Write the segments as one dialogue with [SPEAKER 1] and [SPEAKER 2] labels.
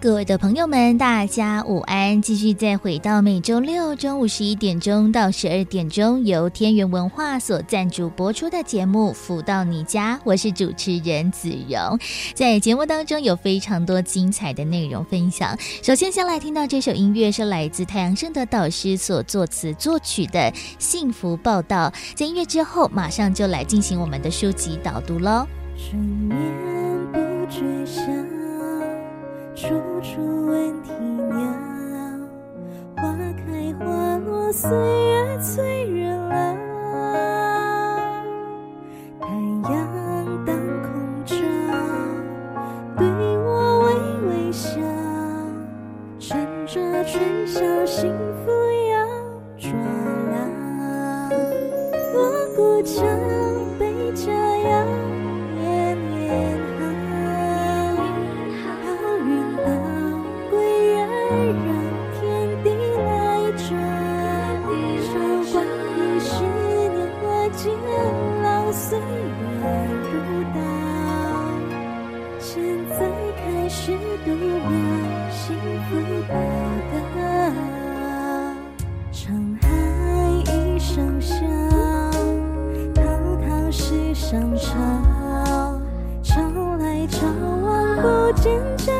[SPEAKER 1] 各位的朋友们，大家午安！继续再回到每周六中午十一点钟到十二点钟，由天元文化所赞助播出的节目《福到你家》，我是主持人子荣。在节目当中有非常多精彩的内容分享。首先，先来听到这首音乐是来自太阳盛德导师所作词作曲的《幸福报道》。在音乐之后，马上就来进行我们的书籍导读喽。春眠不觉晓。处处闻啼鸟，花开花落，岁月催人老。太阳当空照，对我微微笑，趁着春宵，幸福要抓牢。锣鼓敲，真的。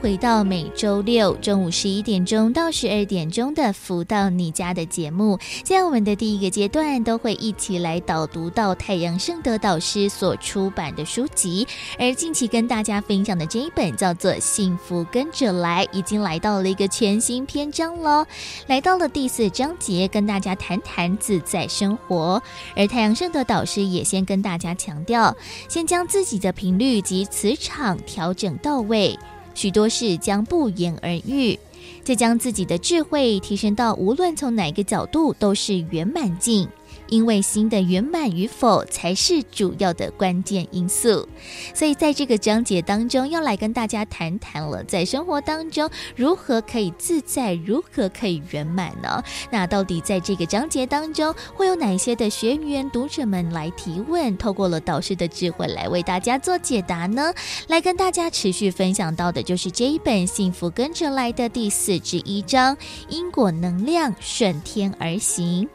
[SPEAKER 1] 回到每周六中午十一点钟到十二点钟的“福到你家”的节目，在我们的第一个阶段都会一起来导读到太阳圣德导师所出版的书籍，而近期跟大家分享的这一本叫做《幸福跟着来》，已经来到了一个全新篇章喽，来到了第四章节，跟大家谈谈自在生活。而太阳圣德导师也先跟大家强调，先将自己的频率及磁场调整到位。许多事将不言而喻，再将自己的智慧提升到无论从哪个角度都是圆满境。因为心的圆满与否才是主要的关键因素，所以在这个章节当中要来跟大家谈谈了，在生活当中如何可以自在，如何可以圆满呢？那到底在这个章节当中会有哪些的学员读者们来提问，透过了导师的智慧来为大家做解答呢？来跟大家持续分享到的就是这一本《幸福跟着来的》第四十一章：因果能量顺天而行。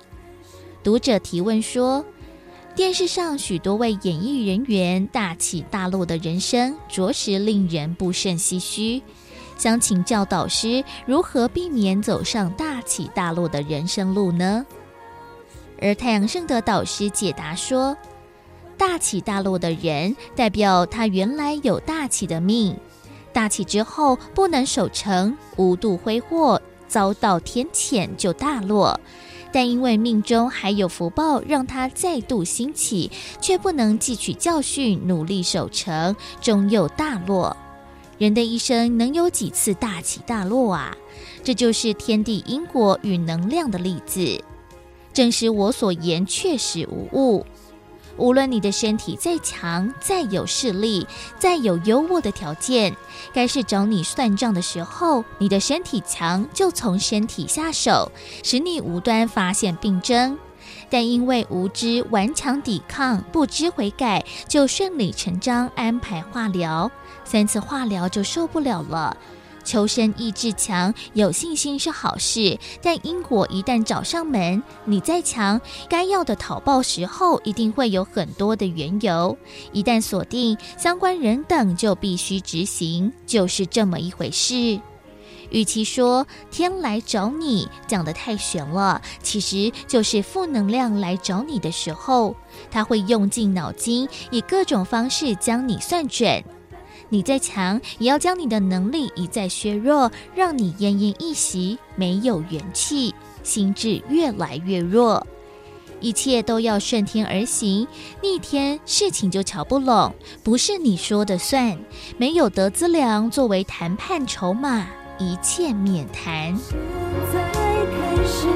[SPEAKER 1] 读者提问说：“电视上许多位演艺人员大起大落的人生，着实令人不胜唏嘘。想请教导师，如何避免走上大起大落的人生路呢？”而太阳圣德导师解答说：“大起大落的人，代表他原来有大起的命，大起之后不能守成，无度挥霍，遭到天谴就大落。”但因为命中还有福报，让他再度兴起，却不能汲取教训，努力守成，终又大落。人的一生能有几次大起大落啊？这就是天地因果与能量的例子。证实我所言，确实无误。无论你的身体再强、再有势力、再有优渥的条件，该是找你算账的时候，你的身体强就从身体下手，使你无端发现病症。但因为无知顽强抵抗、不知悔改，就顺理成章安排化疗。三次化疗就受不了了，求生意志强，有信心是好事，但因果一旦找上门，你再强，该要的讨报时候一定会有很多的缘由。一旦锁定相关人等，就必须执行，就是这么一回事。与其说天来找你讲得太玄了，其实就是负能量来找你的时候，他会用尽脑筋，以各种方式将你算准。你再强，也要将你的能力一再削弱，让你奄奄一息，没有元气，心智越来越弱。一切都要顺天而行，逆天事情就瞧不拢，不是你说的算，没有得资粮作为谈判筹码。一切免谈。现在开始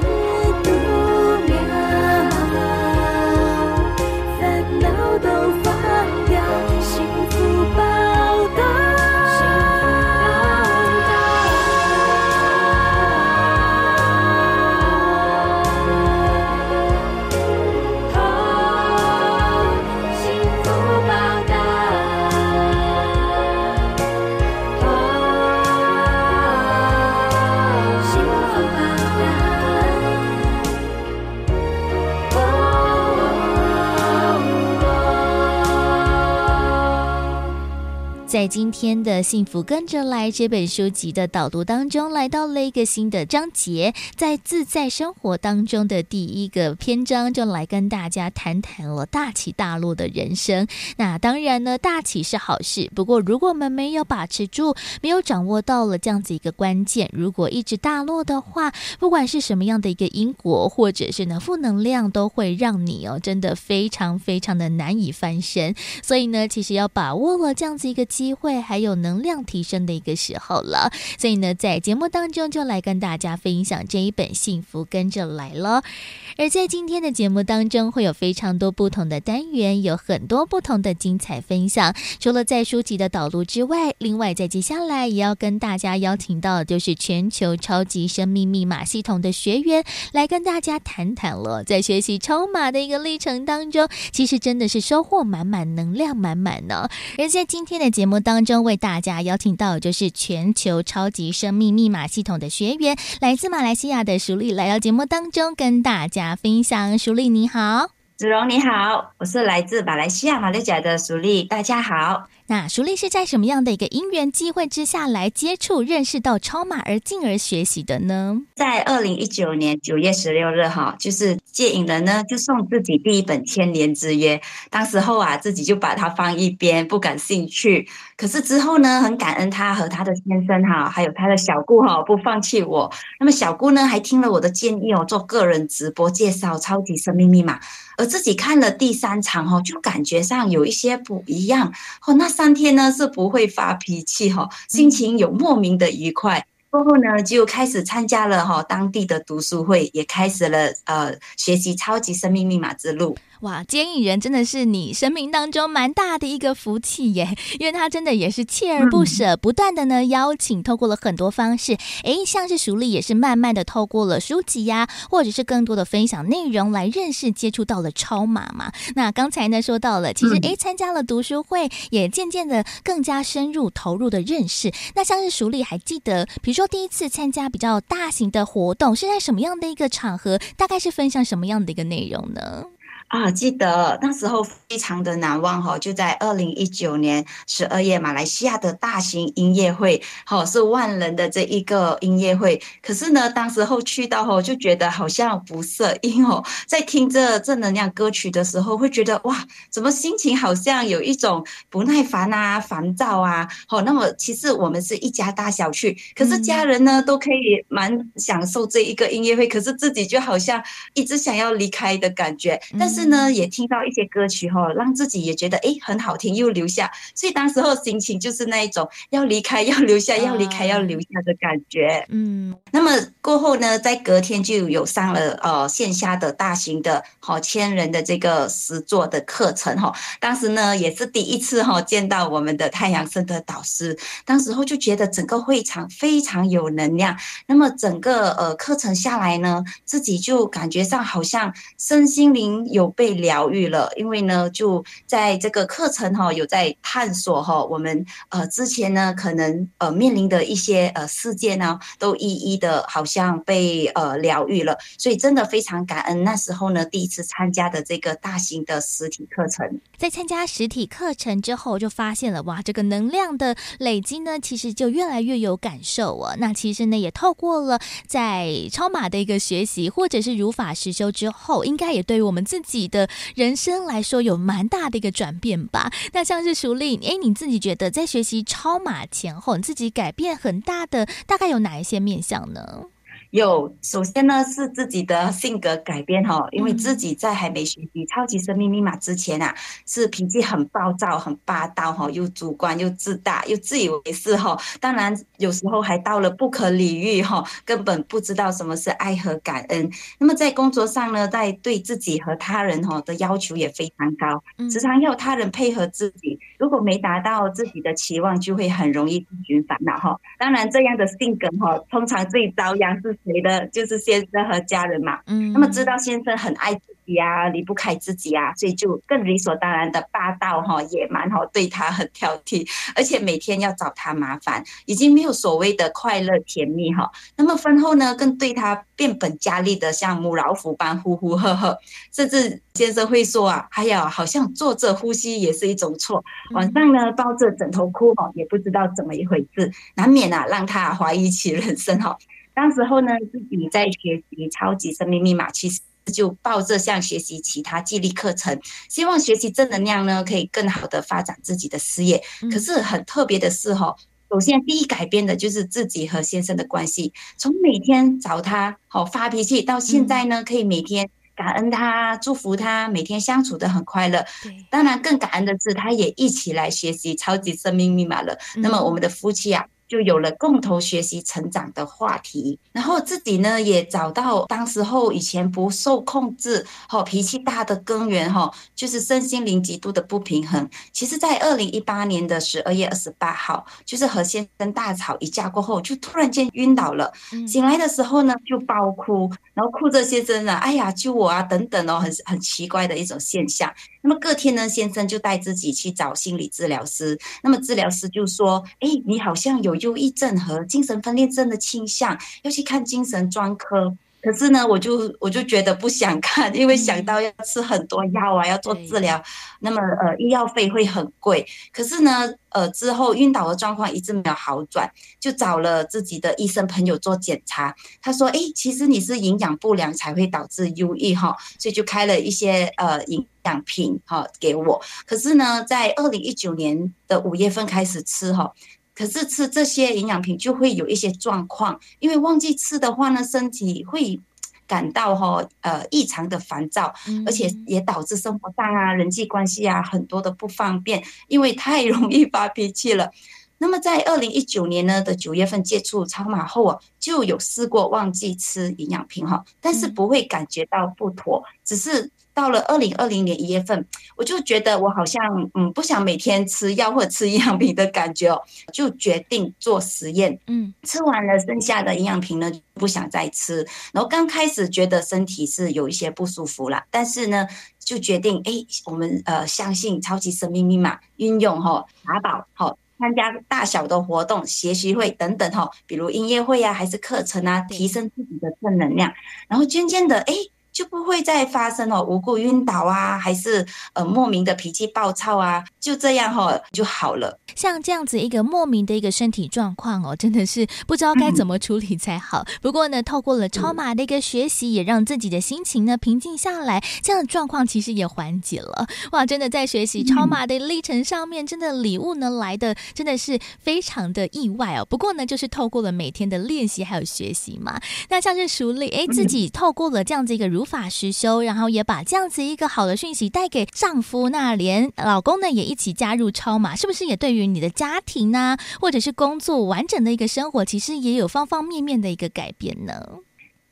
[SPEAKER 1] 在今天的幸福跟着来这本书籍的导读当中，来到了一个新的章节，在自在生活当中的第一个篇章，就来跟大家谈谈了大起大落的人生。那当然呢，大起是好事，不过如果我们没有把持住，没有掌握到了这样子一个关键，如果一直大落的话，不管是什么样的一个因果，或者是呢负能量，都会让你哦真的非常非常的难以翻身。所以呢，其实要把握了这样子一个机。机会还有能量提升的一个时候了，所以呢，在节目当中就来跟大家分享这一本《幸福跟着来了》。而在今天的节目当中，会有非常多不同的单元，有很多不同的精彩分享。除了在书籍的导读之外，另外在接下来也要跟大家邀请到就是全球超级生命密码系统的学员来跟大家谈谈了。在学习超码的一个历程当中，其实真的是收获满满，能量满满呢。而在今天的节目。当中为大家邀请到就是全球超级生命密码系统的学员，来自马来西亚的舒丽来到节目当中跟大家分享。舒丽你好，
[SPEAKER 2] 子荣你好，我是来自马来西亚马六甲的淑丽，大家好。
[SPEAKER 1] 那淑丽是在什么样的一个因缘机会之下来接触、认识到超马而进而学习的呢？
[SPEAKER 2] 在二零一九年九月十六日，哈，就是接引人呢就送自己第一本千年之约，当时候啊自己就把它放一边，不感兴趣。可是之后呢，很感恩他和他的先生哈，还有他的小姑哈，不放弃我。那么小姑呢还听了我的建议哦，做个人直播介绍超级生命密码，而自己看了第三场哦，就感觉上有一些不一样哦，那。三天呢是不会发脾气哈，心情有莫名的愉快。过后呢就开始参加了哈当地的读书会，也开始了呃学习超级生命密码之路。
[SPEAKER 1] 哇，接引人真的是你生命当中蛮大的一个福气耶，因为他真的也是锲而不舍，嗯、不断的呢邀请，透过了很多方式，诶，像是淑丽也是慢慢的透过了书籍呀、啊，或者是更多的分享内容来认识接触到了超马嘛。那刚才呢说到了，其实诶参加了读书会，也渐渐的更加深入投入的认识。那像是淑丽还记得，比如说第一次参加比较大型的活动是在什么样的一个场合？大概是分享什么样的一个内容呢？
[SPEAKER 2] 啊，记得那时候非常的难忘哈，就在二零一九年十二月，马来西亚的大型音乐会，哈，是万人的这一个音乐会。可是呢，当时候去到后就觉得好像不适应哦，在听着正能量歌曲的时候，会觉得哇，怎么心情好像有一种不耐烦啊、烦躁啊。好，那么其实我们是一家大小去，可是家人呢都可以蛮享受这一个音乐会，可是自己就好像一直想要离开的感觉，但是。是呢，也听到一些歌曲哈，让自己也觉得诶很好听，又留下，所以当时候心情就是那一种要离开要留下，要离开要留下的感觉。嗯，那么过后呢，在隔天就有上了呃线下的大型的好千人的这个实作的课程哈。当时呢也是第一次哈见到我们的太阳升的导师，当时候就觉得整个会场非常有能量。那么整个呃课程下来呢，自己就感觉上好像身心灵有。被疗愈了，因为呢，就在这个课程哈，有在探索哈，我们呃之前呢可能呃面临的一些呃事件呢，都一一的好像被呃疗愈了，所以真的非常感恩那时候呢第一次参加的这个大型的实体课程，
[SPEAKER 1] 在参加实体课程之后，就发现了哇，这个能量的累积呢，其实就越来越有感受哦。那其实呢，也透过了在超马的一个学习，或者是如法实修之后，应该也对于我们自己的人生来说有蛮大的一个转变吧。那像是淑丽，哎，你自己觉得在学习超马前后，你自己改变很大的，大概有哪一些面向呢？
[SPEAKER 2] 有，首先呢是自己的性格改变哈，因为自己在还没学习超级生命密码之前啊，是脾气很暴躁、很霸道哈，又主观又自大又自以为是哈，当然有时候还到了不可理喻哈，根本不知道什么是爱和感恩。那么在工作上呢，在对自己和他人哈的要求也非常高，时常要他人配合自己，如果没达到自己的期望，就会很容易自寻烦恼哈。当然这样的性格哈，通常最遭殃是。谁的就是先生和家人嘛，嗯，那么知道先生很爱自己啊，离不开自己啊，所以就更理所当然的霸道哈、野蛮哈，对他很挑剔，而且每天要找他麻烦，已经没有所谓的快乐甜蜜哈。那么婚后呢，更对他变本加厉的像母老虎般呼呼喝喝，甚至先生会说啊，还有好像坐着呼吸也是一种错，晚上呢抱着枕头哭哈，也不知道怎么一回事，难免啊让他怀疑起人生哈。当时候呢，自己在学习超级生命密码，其实就抱着像学习其他激励课程，希望学习正能量呢，可以更好的发展自己的事业。可是很特别的是哈，首先第一改变的就是自己和先生的关系，从每天找他好发脾气，到现在呢，可以每天感恩他、祝福他，每天相处的很快乐。当然更感恩的是，他也一起来学习超级生命密码了。那么我们的夫妻啊。就有了共同学习成长的话题，然后自己呢也找到当时候以前不受控制、哈脾气大的根源哈，就是身心灵极度的不平衡。其实，在二零一八年的十二月二十八号，就是和先生大吵一架过后，就突然间晕倒了。醒来的时候呢，就爆哭，然后哭着先生啊，哎呀救我啊等等哦，很很奇怪的一种现象。那么隔天呢，先生就带自己去找心理治疗师，那么治疗师就说，哎，你好像有。忧郁症和精神分裂症的倾向，要去看精神专科。可是呢，我就我就觉得不想看，因为想到要吃很多药啊，要做治疗，那么呃医药费会很贵。可是呢，呃之后晕倒的状况一直没有好转，就找了自己的医生朋友做检查。他说：“哎，其实你是营养不良才会导致忧郁哈，所以就开了一些呃营养品哈给我。可是呢，在二零一九年的五月份开始吃哈。”可是吃这些营养品就会有一些状况，因为忘记吃的话呢，身体会感到哈呃异常的烦躁，而且也导致生活上啊人际关系啊很多的不方便，因为太容易发脾气了。那么在二零一九年呢的九月份接触超马后啊，就有试过忘记吃营养品哈，但是不会感觉到不妥，只是。到了二零二零年一月份，我就觉得我好像嗯不想每天吃药或者吃营养品的感觉哦，就决定做实验。嗯，吃完了剩下的营养品呢，不想再吃。然后刚开始觉得身体是有一些不舒服了，但是呢，就决定哎，我们呃相信超级生命密码运用哈法宝哈，参加大小的活动、学习会等等哈，比如音乐会啊，还是课程啊，提升自己的正能量，然后渐渐的哎。就不会再发生哦，无故晕倒啊，还是呃莫名的脾气暴躁啊，就这样哈、哦、就好了。
[SPEAKER 1] 像这样子一个莫名的一个身体状况哦，真的是不知道该怎么处理才好。嗯、不过呢，透过了超马的一个学习，也让自己的心情呢平静下来，这样的状况其实也缓解了。哇，真的在学习超马的历程上面，真的礼物呢来的真的是非常的意外哦。不过呢，就是透过了每天的练习还有学习嘛，那像是熟练哎，自己透过了这样子一个如法实修，然后也把这样子一个好的讯息带给丈夫，那连老公呢也一起加入超码，是不是也对于你的家庭呢，或者是工作完整的一个生活，其实也有方方面面的一个改变呢？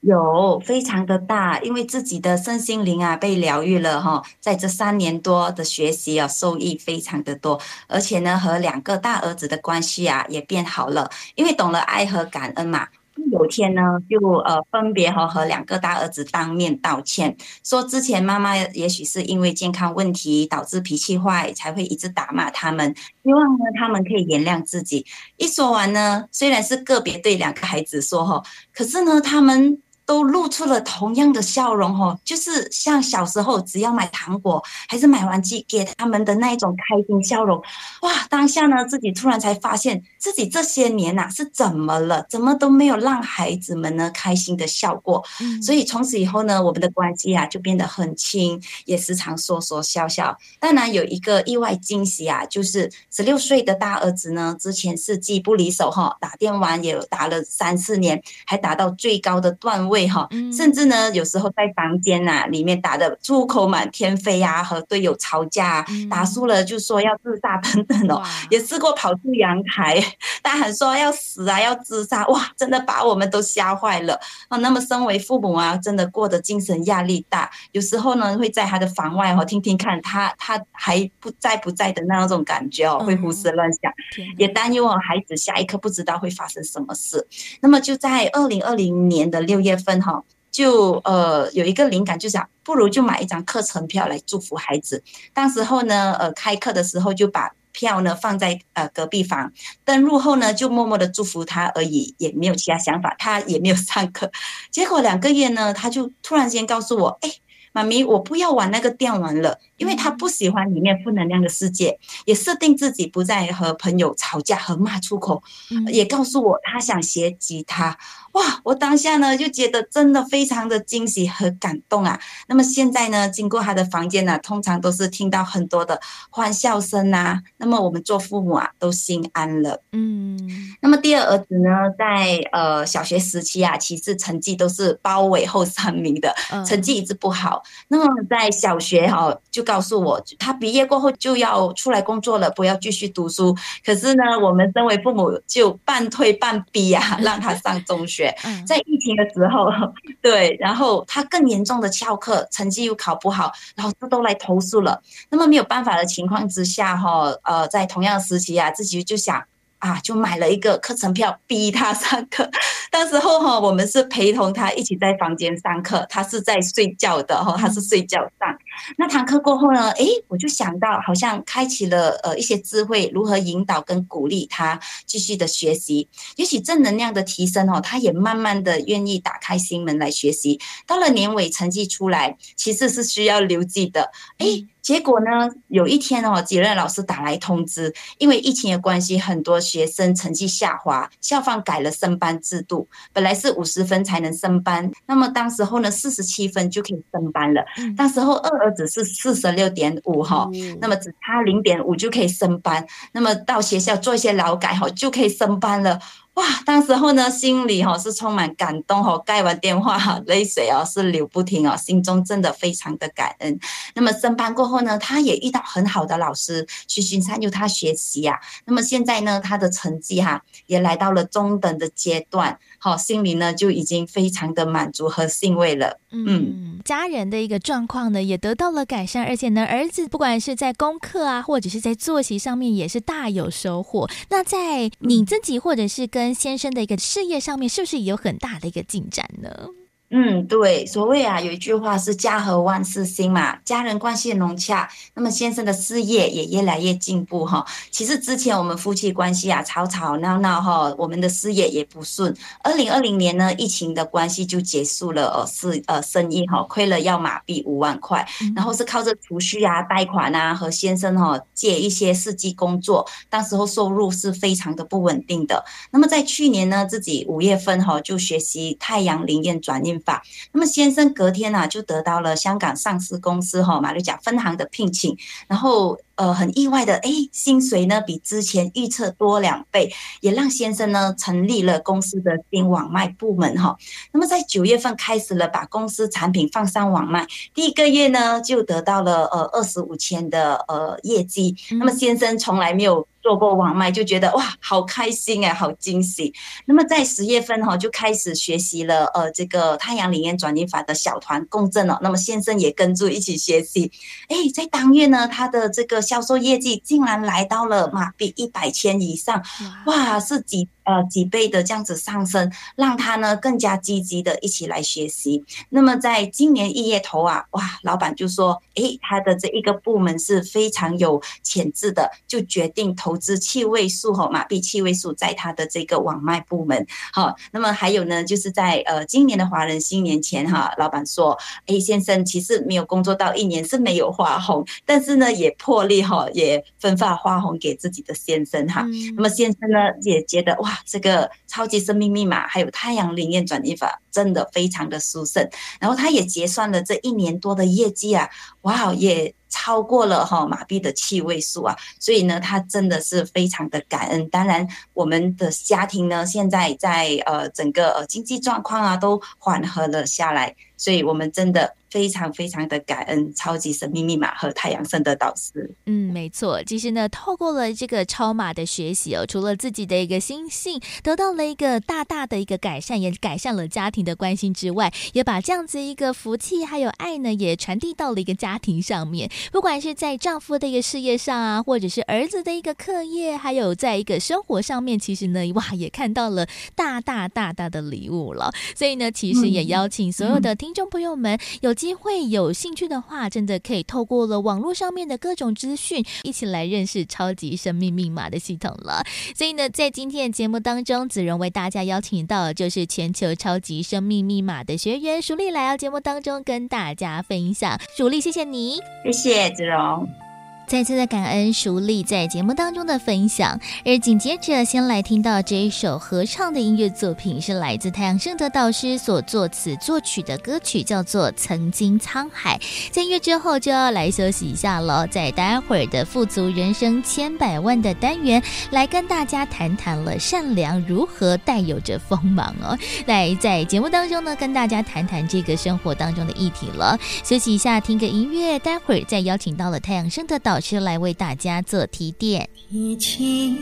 [SPEAKER 2] 有非常的大，因为自己的身心灵啊被疗愈了哈，在这三年多的学习啊，受益非常的多，而且呢和两个大儿子的关系啊也变好了，因为懂了爱和感恩嘛。有天呢，就呃分别和和两个大儿子当面道歉，说之前妈妈也许是因为健康问题导致脾气坏，才会一直打骂他们，希望呢他们可以原谅自己。一说完呢，虽然是个别对两个孩子说哈，可是呢他们。都露出了同样的笑容哦，就是像小时候只要买糖果还是买玩具给他们的那一种开心笑容。哇，当下呢，自己突然才发现自己这些年呐是怎么了，怎么都没有让孩子们呢开心的笑过。所以从此以后呢，我们的关系啊就变得很亲，也时常说说笑笑。当然有一个意外惊喜啊，就是十六岁的大儿子呢，之前是机不离手哈，打电玩也打了三四年，还打到最高的段位。对哈，甚至呢，有时候在房间呐、啊、里面打的出口满天飞呀、啊，和队友吵架，打输了就说要自杀等等哦，也试过跑出阳台大喊说要死啊，要自杀，哇，真的把我们都吓坏了。啊。那么身为父母啊，真的过得精神压力大，有时候呢会在他的房外哦听听看他他还不在不在的那种感觉哦，会胡思乱想，也担忧哦孩子下一刻不知道会发生什么事。那么就在二零二零年的六月份。分哈，就呃有一个灵感，就想不如就买一张课程票来祝福孩子。当时候呢，呃开课的时候就把票呢放在呃隔壁房，登入后呢就默默的祝福他而已，也没有其他想法。他也没有上课，结果两个月呢，他就突然间告诉我，哎，妈咪，我不要玩那个电玩了，因为他不喜欢里面负能量的世界，也设定自己不再和朋友吵架和骂出口，也告诉我他想学吉他。哇！我当下呢就觉得真的非常的惊喜和感动啊。那么现在呢，经过他的房间呢、啊，通常都是听到很多的欢笑声啊。那么我们做父母啊，都心安了。嗯。那么第二儿子呢，在呃小学时期啊，其实成绩都是包尾后三名的，成绩一直不好。那么在小学哈、哦，就告诉我，他毕业过后就要出来工作了，不要继续读书。可是呢，我们身为父母就半推半逼啊，让他上中学。在疫情的时候，对，然后他更严重的翘课，成绩又考不好，老师都来投诉了。那么没有办法的情况之下，哈，呃，在同样时期啊，自己就想。啊，就买了一个课程票，逼他上课。到时候哈，我们是陪同他一起在房间上课，他是在睡觉的哈，他是睡觉上。那堂课过后呢，诶，我就想到，好像开启了呃一些智慧，如何引导跟鼓励他继续的学习。也许正能量的提升哦，他也慢慢的愿意打开心门来学习。到了年尾成绩出来，其实是需要留级的。诶。结果呢，有一天哦，责任老师打来通知，因为疫情的关系，很多学生成绩下滑，校方改了升班制度，本来是五十分才能升班，那么当时候呢，四十七分就可以升班了。当时候二儿子是四十六点五哈，那么只差零点五就可以升班，那么到学校做一些劳改哈，就可以升班了。哇，当时候呢，心里哈是充满感动哈，盖完电话哈，泪水哦是流不停哦，心中真的非常的感恩。那么升班过后呢，他也遇到很好的老师，去寻参与他学习呀。那么现在呢，他的成绩哈也来到了中等的阶段，好，心里呢就已经非常的满足和欣慰了。嗯，
[SPEAKER 1] 家人的一个状况呢也得到了改善，而且呢，儿子不管是在功课啊，或者是在作息上面也是大有收获。那在你自己或者是跟跟先生的一个事业上面，是不是也有很大的一个进展呢？
[SPEAKER 2] 嗯，对，所谓啊，有一句话是“家和万事兴”嘛，家人关系融洽，那么先生的事业也越来越进步哈。其实之前我们夫妻关系啊，吵吵闹闹哈，我们的事业也不顺。二零二零年呢，疫情的关系就结束了哦，是呃生意哈亏了要马币五万块，然后是靠着储蓄啊、贷款啊和先生哈借一些司机工作，当时候收入是非常的不稳定的。那么在去年呢，自己五月份哈就学习太阳灵验转运法，那么先生隔天呢、啊、就得到了香港上市公司哈马六甲分行的聘请，然后呃很意外的哎薪水呢比之前预测多两倍，也让先生呢成立了公司的新网卖部门哈。那么在九月份开始了把公司产品放上网卖，第一个月呢就得到了呃二十五千的呃业绩，那么先生从来没有。做过网卖就觉得哇，好开心哎，好惊喜。那么在十月份哈，就开始学习了呃这个太阳灵验转移法的小团共振了。那么先生也跟着一起学习，哎，在当月呢，他的这个销售业绩竟然来到了马币一百千以上，哇，是几呃几倍的这样子上升，让他呢更加积极的一起来学习。那么在今年一月头啊，哇，老板就说，诶，他的这一个部门是非常有潜质的，就决定投资七位数哈马币七位数在他的这个网卖部门。好，那么还有呢，就是在呃今年的华人新年前哈，老板说，诶，先生其实没有工作到一年是没有花红，但是呢也破例哈，也分发花红给自己的先生哈。那么先生呢也觉得哇，这个超级生命密码还有太阳灵验转移法真的非常的殊胜，然后他也结算了这一年多的业绩啊，哇，也超过了哈马币的七位数啊，所以呢，他真的是非常的感恩。当然，我们的家庭呢，现在在呃整个呃经济状况啊都缓和了下来，所以我们真的。非常非常的感恩超级神秘密码和太阳圣的导师。
[SPEAKER 1] 嗯，没错，其实呢，透过了这个超码的学习哦，除了自己的一个心性得到了一个大大的一个改善，也改善了家庭的关心之外，也把这样子一个福气还有爱呢，也传递到了一个家庭上面。不管是在丈夫的一个事业上啊，或者是儿子的一个课业，还有在一个生活上面，其实呢，哇，也看到了大大大大的礼物了。所以呢，其实也邀请所有的听众朋友们有机会有兴趣的话，真的可以透过了网络上面的各种资讯，一起来认识超级生命密码的系统了。所以呢，在今天的节目当中，子荣为大家邀请到就是全球超级生命密码的学员淑丽来到节目当中跟大家分享。淑丽，谢谢你，
[SPEAKER 2] 谢谢子荣。
[SPEAKER 1] 再次的感恩熟丽在节目当中的分享，而紧接着先来听到这一首合唱的音乐作品，是来自太阳圣德导师所作词作曲的歌曲，叫做《曾经沧海》。在音乐之后就要来休息一下了，在待会儿的富足人生千百万的单元，来跟大家谈谈了善良如何带有着锋芒哦。来在节目当中呢，跟大家谈谈这个生活当中的议题了。休息一下，听个音乐，待会儿再邀请到了太阳圣德导。老师来为大家做提点。
[SPEAKER 3] 天星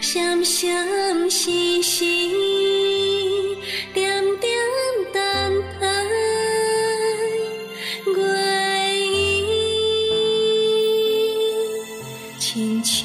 [SPEAKER 3] 闪闪星星，点点等待归依，亲像。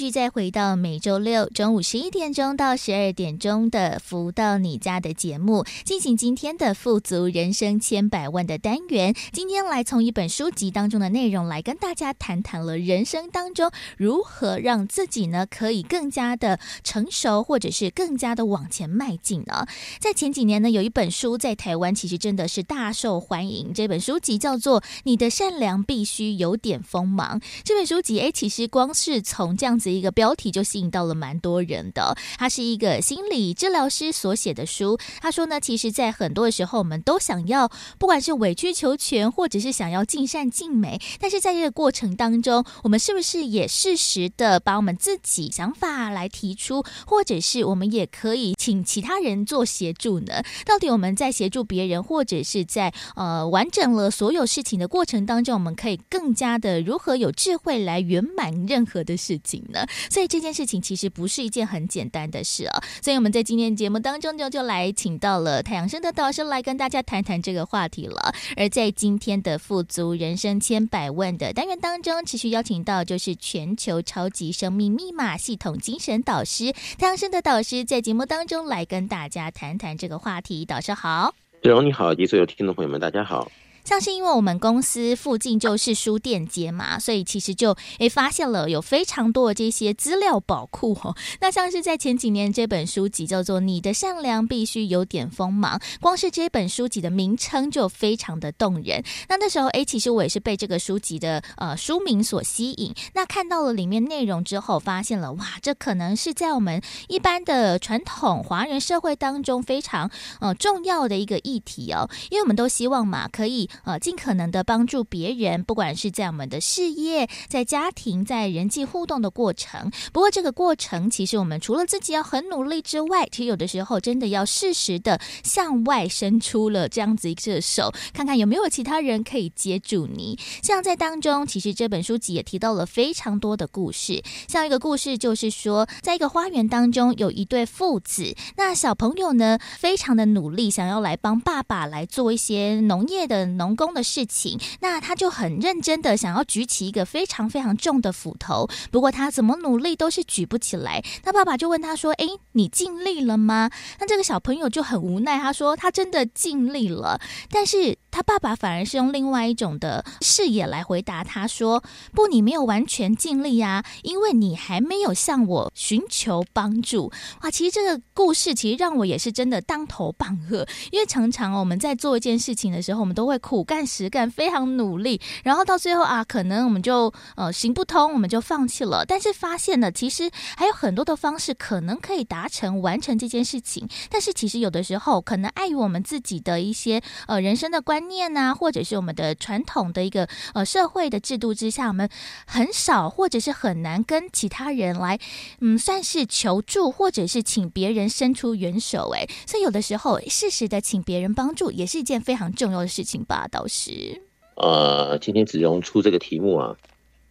[SPEAKER 1] 续再回到每周六中午十一点钟到十二点钟的《福到你家》的节目，进行今天的富足人生千百万的单元。今天来从一本书籍当中的内容来跟大家谈谈了人生当中如何让自己呢可以更加的成熟，或者是更加的往前迈进呢？在前几年呢，有一本书在台湾其实真的是大受欢迎，这本书籍叫做《你的善良必须有点锋芒》。这本书籍，哎，其实光是从这样子一个标题就吸引到了蛮多人的。他是一个心理治疗师所写的书。他说呢，其实，在很多的时候，我们都想要，不管是委曲求全，或者是想要尽善尽美，但是在这个过程当中，我们是不是也适时的把我们自己想法来提出，或者是我们也可以请其他人做协助呢？到底我们在协助别人，或者是在呃完整了所有事情的过程当中，我们可以更加的如何有智慧来圆满任何的事情呢？所以这件事情其实不是一件很简单的事啊。所以我们在今天节目当中就就来请到了太阳盛德导师来跟大家谈谈这个话题了。而在今天的富足人生千百万的单元当中，持续邀请到就是全球超级生命密码系统精神导师太阳盛德导师，在节目当中来跟大家谈谈这个话题。导师好，
[SPEAKER 4] 志荣你好，以及所有听众朋友们，大家好。
[SPEAKER 1] 像是因为我们公司附近就是书店街嘛，所以其实就诶发现了有非常多的这些资料宝库哦。那像是在前几年这本书籍叫做《你的善良必须有点锋芒》，光是这本书籍的名称就非常的动人。那那时候诶，其实我也是被这个书籍的呃书名所吸引。那看到了里面内容之后，发现了哇，这可能是在我们一般的传统华人社会当中非常呃重要的一个议题哦，因为我们都希望嘛可以。呃，尽可能的帮助别人，不管是在我们的事业、在家庭、在人际互动的过程。不过，这个过程其实我们除了自己要很努力之外，其实有的时候真的要适时的向外伸出了这样子一个手，看看有没有其他人可以接住你。像在当中，其实这本书籍也提到了非常多的故事。像一个故事就是说，在一个花园当中有一对父子，那小朋友呢非常的努力，想要来帮爸爸来做一些农业的农。工的事情，那他就很认真的想要举起一个非常非常重的斧头，不过他怎么努力都是举不起来。那爸爸就问他说：“诶，你尽力了吗？”那这个小朋友就很无奈，他说：“他真的尽力了，但是。”他爸爸反而是用另外一种的视野来回答他说：“不，你没有完全尽力啊，因为你还没有向我寻求帮助。”哇，其实这个故事其实让我也是真的当头棒喝，因为常常我们在做一件事情的时候，我们都会苦干实干，非常努力，然后到最后啊，可能我们就呃行不通，我们就放弃了。但是发现了，其实还有很多的方式可能可以达成完成这件事情。但是其实有的时候，可能碍于我们自己的一些呃人生的关。念啊，或者是我们的传统的一个呃社会的制度之下，我们很少或者是很难跟其他人来，嗯，算是求助，或者是请别人伸出援手。哎，所以有的时候适时的请别人帮助，也是一件非常重要的事情吧，导师。
[SPEAKER 4] 呃，今天子荣出这个题目啊，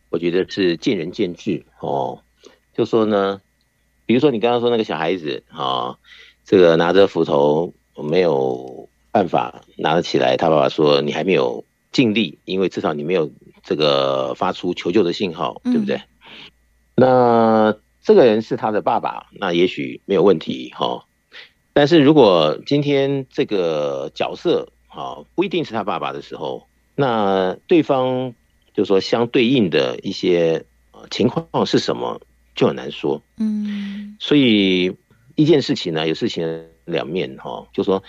[SPEAKER 4] 我觉得是见仁见智哦。就说呢，比如说你刚刚说那个小孩子啊、这个拿着斧头没有。办法拿得起来，他爸爸说：“你还没有尽力，因为至少你没有这个发出求救的信号，对不对？”嗯、那这个人是他的爸爸，那也许没有问题哈。但是如果今天这个角色啊不一定是他爸爸的时候，那对方就说相对应的一些情况是什么，就很难说。嗯，所以一件事情呢，有事情两面哈，就说。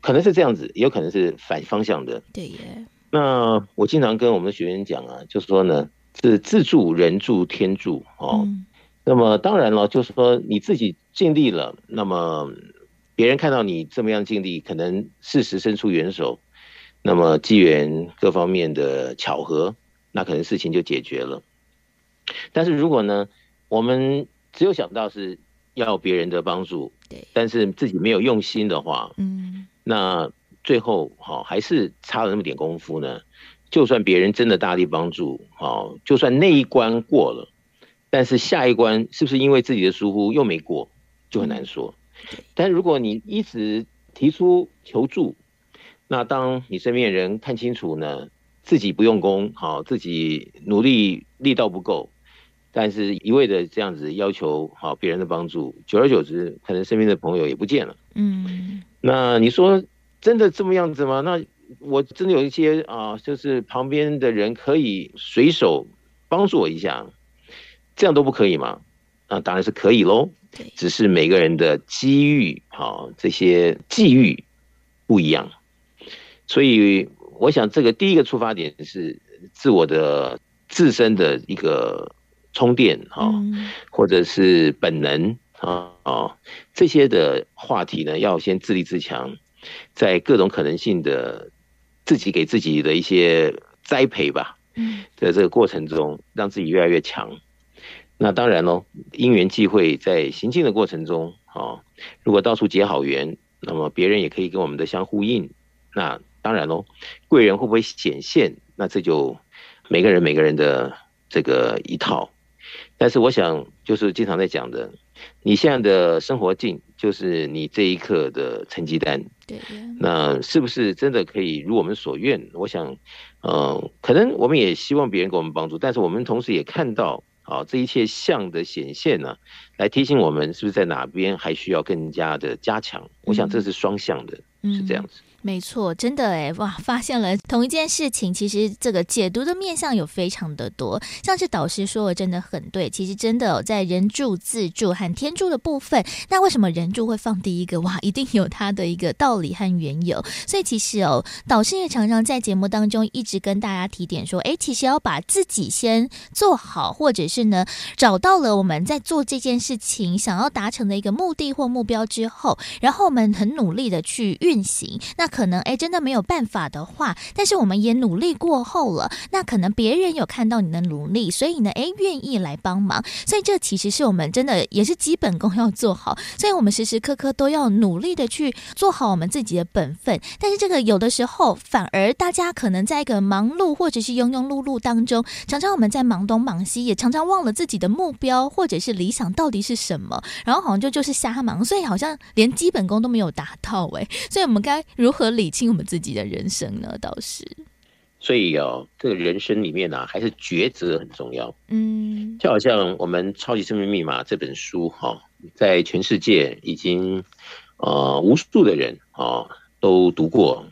[SPEAKER 4] 可能是这样子，也有可能是反方向的。对耶。那我经常跟我们的学员讲啊，就是说呢，是自助、人助、天助哦。嗯、那么当然了，就是说你自己尽力了，那么别人看到你这么样尽力，可能适时伸出援手，那么机缘各方面的巧合，那可能事情就解决了。但是如果呢，我们只有想到是要别人的帮助，对，但是自己没有用心的话，嗯。那最后好还是差了那么点功夫呢？就算别人真的大力帮助，好，就算那一关过了，但是下一关是不是因为自己的疏忽又没过，就很难说。但如果你一直提出求助，那当你身边的人看清楚呢，自己不用功，好，自己努力力道不够，但是一味的这样子要求好别人的帮助，久而久之，可能身边的朋友也不见了。
[SPEAKER 1] 嗯，
[SPEAKER 4] 那你说真的这么样子吗？那我真的有一些啊，就是旁边的人可以随手帮助我一下，这样都不可以吗？啊，当然是可以喽。只是每个人的机遇啊，这些际遇不一样，所以我想这个第一个出发点是自我的自身的一个充电哈，或者是本能啊啊这些的话题呢，要先自立自强，在各种可能性的自己给自己的一些栽培吧，嗯在这个过程中，让自己越来越强。那当然喽，因缘际会在行进的过程中，啊，如果到处结好缘，那么别人也可以跟我们的相呼应。那当然喽，贵人会不会显现？那这就每个人每个人的这个一套。但是我想，就是经常在讲的，你现在的生活境，就是你这一刻的成绩单。对。那是不是真的可以如我们所愿？我想，呃，可能我们也希望别人给我们帮助，但是我们同时也看到。啊，这一切像的显现呢，来提醒我们是不是在哪边还需要更加的加强？我想这是双向的，嗯、是这样子。
[SPEAKER 1] 没错，真的哎，哇，发现了同一件事情，其实这个解读的面向有非常的多。像是导师说的，真的很对。其实真的在人助、自助和天助的部分，那为什么人助会放第一个？哇，一定有它的一个道理和缘由。所以其实哦，导师也常常在节目当中一直跟大家提点说，哎，其实要把自己先做好，或者是呢，找到了我们在做这件事情想要达成的一个目的或目标之后，然后我们很努力的去运行。那可能哎，真的没有办法的话，但是我们也努力过后了，那可能别人有看到你的努力，所以呢，哎，愿意来帮忙。所以这其实是我们真的也是基本功要做好，所以我们时时刻刻都要努力的去做好我们自己的本分。但是这个有的时候反而大家可能在一个忙碌或者是庸庸碌碌当中，常常我们在忙东忙西，也常常忘了自己的目标或者是理想到底是什么，然后好像就就是瞎忙，所以好像连基本功都没有达到哎。所以我们该如何和理清我们自己的人生呢？倒是，
[SPEAKER 4] 所以哦，这个人生里面呢、啊，还是抉择很重要。
[SPEAKER 1] 嗯，
[SPEAKER 4] 就好像我们《超级生命密码》这本书哈、哦，在全世界已经呃无数的人啊、哦、都读过，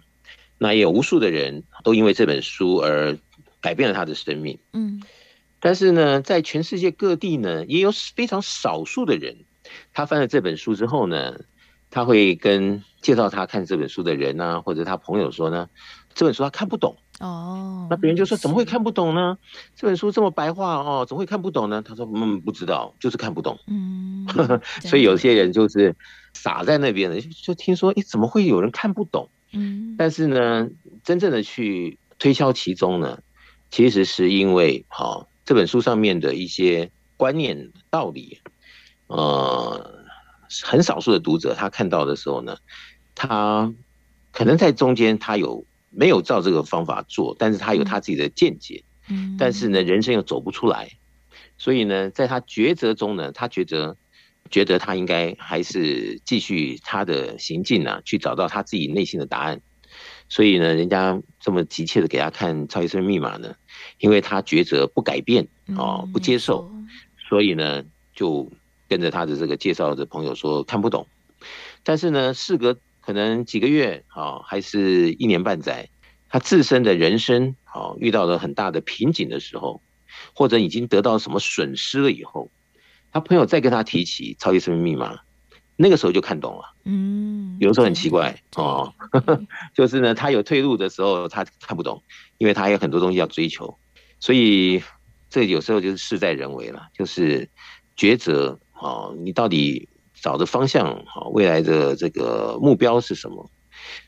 [SPEAKER 4] 那也有无数的人都因为这本书而改变了他的生命。
[SPEAKER 1] 嗯，
[SPEAKER 4] 但是呢，在全世界各地呢，也有非常少数的人，他翻了这本书之后呢，他会跟介绍他看这本书的人啊，或者他朋友说呢，这本书他看不懂
[SPEAKER 1] 哦。
[SPEAKER 4] 那别人就说怎么会看不懂呢？这本书这么白话哦，怎么会看不懂呢？他说嗯，不知道，就是看不懂。
[SPEAKER 1] 嗯，
[SPEAKER 4] 所以有些人就是傻在那边的，就听说诶，怎么会有人看不懂？
[SPEAKER 1] 嗯，
[SPEAKER 4] 但是呢，真正的去推敲其中呢，其实是因为好、哦、这本书上面的一些观念道理，呃。很少数的读者，他看到的时候呢，他可能在中间，他有没有照这个方法做，但是他有他自己的见解，
[SPEAKER 1] 嗯，
[SPEAKER 4] 但是呢，人生又走不出来，所以呢，在他抉择中呢，他觉得觉得他应该还是继续他的行进呢，去找到他自己内心的答案，所以呢，人家这么急切的给他看《超级生命密码》呢，因为他抉择不改变哦，不接受，所以呢，就。跟着他的这个介绍的朋友说看不懂，但是呢，事隔可能几个月啊，还是一年半载，他自身的人生啊遇到了很大的瓶颈的时候，或者已经得到什么损失了以后，他朋友再跟他提起《超级生命密码》，那个时候就看懂了。
[SPEAKER 1] 嗯，
[SPEAKER 4] 有时候很奇怪哦，就是呢，他有退路的时候他看不懂，因为他还有很多东西要追求，所以这有时候就是事在人为了，就是抉择。好，你到底找的方向好，未来的这个目标是什么？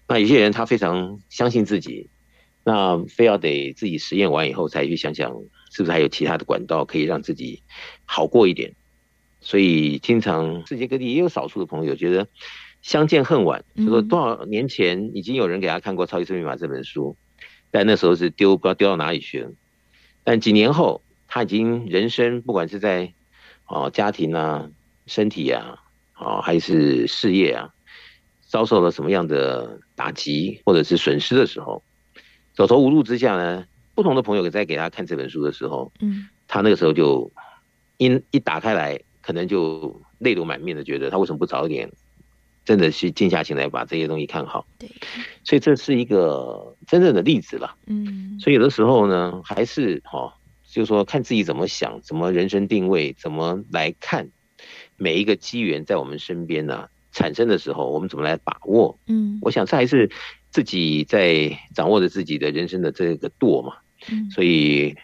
[SPEAKER 4] 那有些人他非常相信自己，那非要得自己实验完以后才去想想，是不是还有其他的管道可以让自己好过一点？所以经常世界各地也有少数的朋友觉得相见恨晚，就说多少年前已经有人给他看过《超级生命密码》这本书，但那时候是丢不知道丢到哪里去了。但几年后，他已经人生不管是在哦，家庭啊，身体啊，哦，还是事业啊，遭受了什么样的打击或者是损失的时候，走投无路之下呢，不同的朋友在给他看这本书的时候，
[SPEAKER 1] 嗯，
[SPEAKER 4] 他那个时候就一一打开来，可能就泪流满面的觉得他为什么不早一点，真的是静下心来把这些东西看好。
[SPEAKER 1] 对，
[SPEAKER 4] 所以这是一个真正的例子了。
[SPEAKER 1] 嗯，
[SPEAKER 4] 所以有的时候呢，还是哈、哦，就是说看自己怎么想，怎么人生定位，怎么来看每一个机缘在我们身边呢、啊、产生的时候，我们怎么来把握？
[SPEAKER 1] 嗯，
[SPEAKER 4] 我想这还是自己在掌握着自己的人生的这个舵嘛。嗯，所以。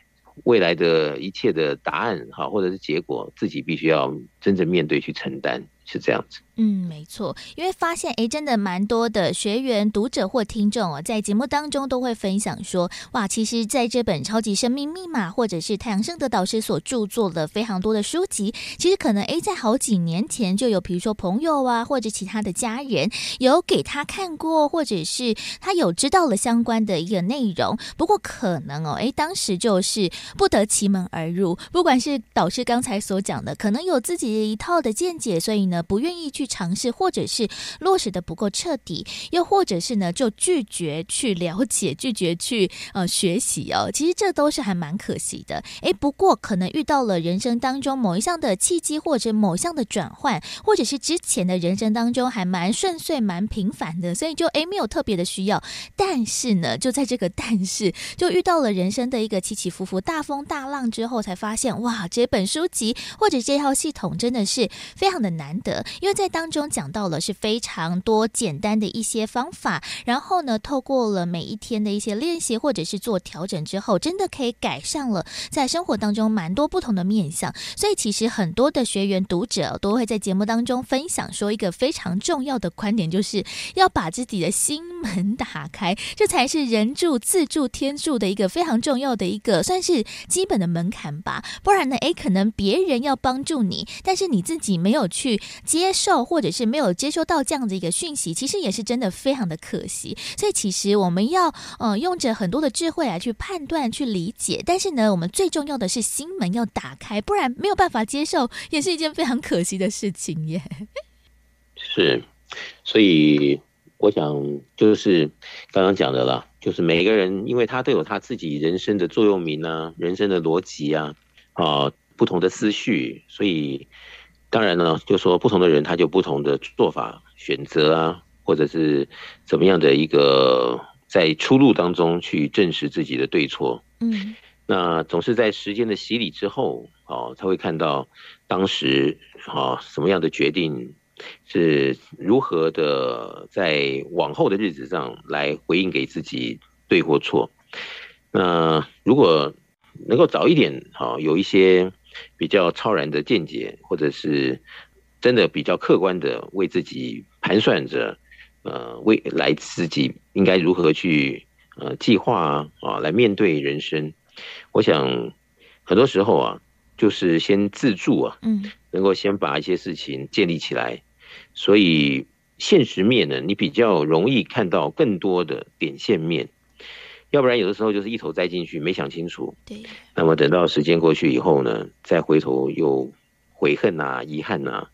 [SPEAKER 4] 未来的一切的答案，哈，或者是结果，自己必须要真正面对去承担，是这样子。
[SPEAKER 1] 嗯，没错，因为发现哎，真的蛮多的学员、读者或听众哦，在节目当中都会分享说，哇，其实在这本《超级生命密码》或者是太阳圣德导师所著作的非常多的书籍，其实可能哎，在好几年前就有，比如说朋友啊，或者其他的家人有给他看过，或者是他有知道了相关的一个内容。不过可能哦，哎，当时就是不得其门而入，不管是导师刚才所讲的，可能有自己的一套的见解，所以呢，不愿意去。尝试，或者是落实的不够彻底，又或者是呢，就拒绝去了解，拒绝去呃学习哦。其实这都是还蛮可惜的。诶，不过可能遇到了人生当中某一项的契机，或者某项的转换，或者是之前的人生当中还蛮顺遂、蛮平凡的，所以就诶没有特别的需要。但是呢，就在这个但是，就遇到了人生的一个起起伏伏、大风大浪之后，才发现哇，这本书籍或者这套系统真的是非常的难得，因为在当中讲到了是非常多简单的一些方法，然后呢，透过了每一天的一些练习或者是做调整之后，真的可以改善了在生活当中蛮多不同的面相。所以其实很多的学员读者都会在节目当中分享说，一个非常重要的观点，就是要把自己的心门打开，这才是人助、自助、天助的一个非常重要的一个算是基本的门槛吧。不然呢，诶，可能别人要帮助你，但是你自己没有去接受。或者是没有接收到这样的一个讯息，其实也是真的非常的可惜。所以其实我们要呃用着很多的智慧来去判断、去理解，但是呢，我们最重要的是心门要打开，不然没有办法接受，也是一件非常可惜的事情耶。
[SPEAKER 4] 是，所以我想就是刚刚讲的啦，就是每一个人，因为他都有他自己人生的座右铭啊，人生的逻辑啊，啊，不同的思绪，所以。当然呢，就说不同的人他就不同的做法选择啊，或者是怎么样的一个在出路当中去证实自己的对错。嗯，那总是在时间的洗礼之后，哦，才会看到当时啊什么样的决定是如何的在往后的日子上来回应给自己对或错。那如果能够早一点，好有一些。比较超然的见解，或者是真的比较客观的为自己盘算着，呃，未来自己应该如何去呃计划啊啊来面对人生。我想很多时候啊，就是先自助啊，嗯，能够先把一些事情建立起来，所以现实面呢，你比较容易看到更多的点线面。要不然有的时候就是一头栽进去，没想清楚。对。那么等到时间过去以后呢，再回头又悔恨啊、遗憾啊，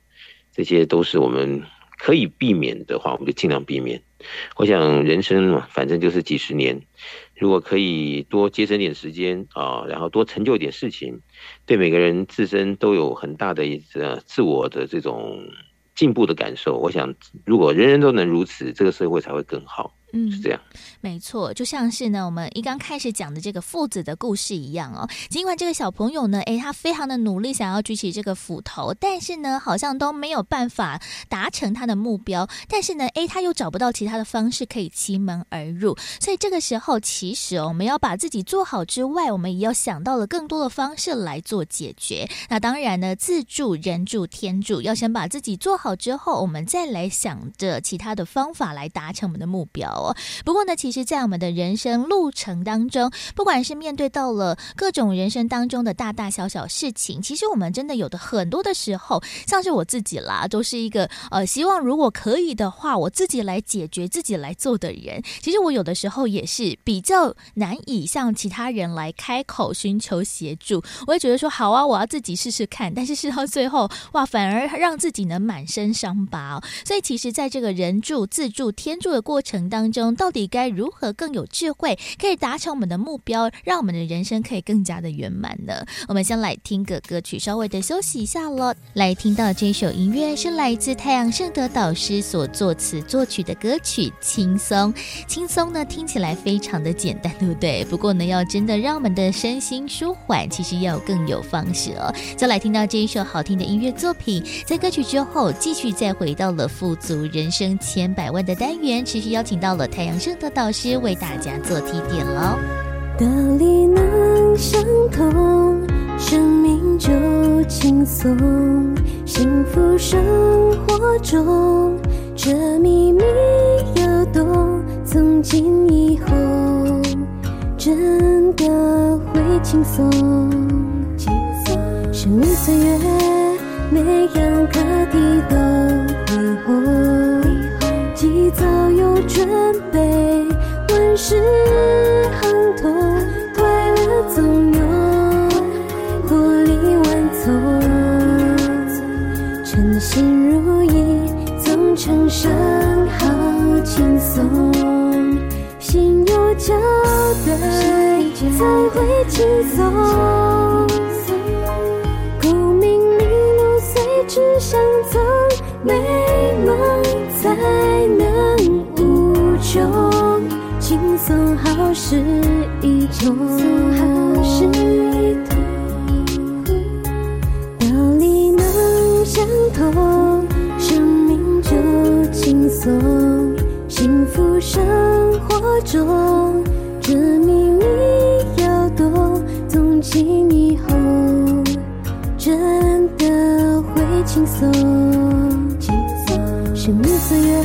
[SPEAKER 4] 这些都是我们可以避免的话，我们就尽量避免。我想人生嘛，反正就是几十年，如果可以多节省点时间啊，然后多成就点事情，对每个人自身都有很大的呃自我的这种进步的感受。我想，如果人人都能如此，这个社会才会更好。嗯，是这样，
[SPEAKER 1] 没错，就像是呢，我们一刚开始讲的这个父子的故事一样哦。尽管这个小朋友呢，诶，他非常的努力，想要举起这个斧头，但是呢，好像都没有办法达成他的目标。但是呢，诶，他又找不到其他的方式可以欺门而入。所以这个时候，其实哦，我们要把自己做好之外，我们也要想到了更多的方式来做解决。那当然呢，自助、人助、天助，要先把自己做好之后，我们再来想着其他的方法来达成我们的目标。不过呢，其实，在我们的人生路程当中，不管是面对到了各种人生当中的大大小小事情，其实我们真的有的很多的时候，像是我自己啦，都是一个呃，希望如果可以的话，我自己来解决、自己来做的人。其实我有的时候也是比较难以向其他人来开口寻求协助。我也觉得说好啊，我要自己试试看，但是试到最后，哇，反而让自己呢满身伤疤。所以，其实，在这个人助、自助、天助的过程当中，到底该如何更有智慧，可以达成我们的目标，让我们的人生可以更加的圆满呢？我们先来听个歌曲，稍微的休息一下喽。来听到这首音乐是来自太阳盛德导师所作词作曲的歌曲《轻松》。轻松呢，听起来非常的简单，对不对？不过呢，要真的让我们的身心舒缓，其实要更有方式哦。再来听到这一首好听的音乐作品，在歌曲之后，继续再回到了富足人生千百万的单元，持续邀请到太阳盛德导师为大家做提点喽。
[SPEAKER 3] 道理能相通，生命就轻松。幸福生活中，这秘密要懂，从今以后真的会轻松。轻松，生命岁月，每样课题都会红，及早有准备，万事亨通，快乐总有，获利万从，称心如意，总成生好轻松，心有交代才会轻松，是一种，好事一通，道理能相通，生命就轻松。幸福生活中，这秘密要懂，从今以后真的会轻松。轻松，生命岁月，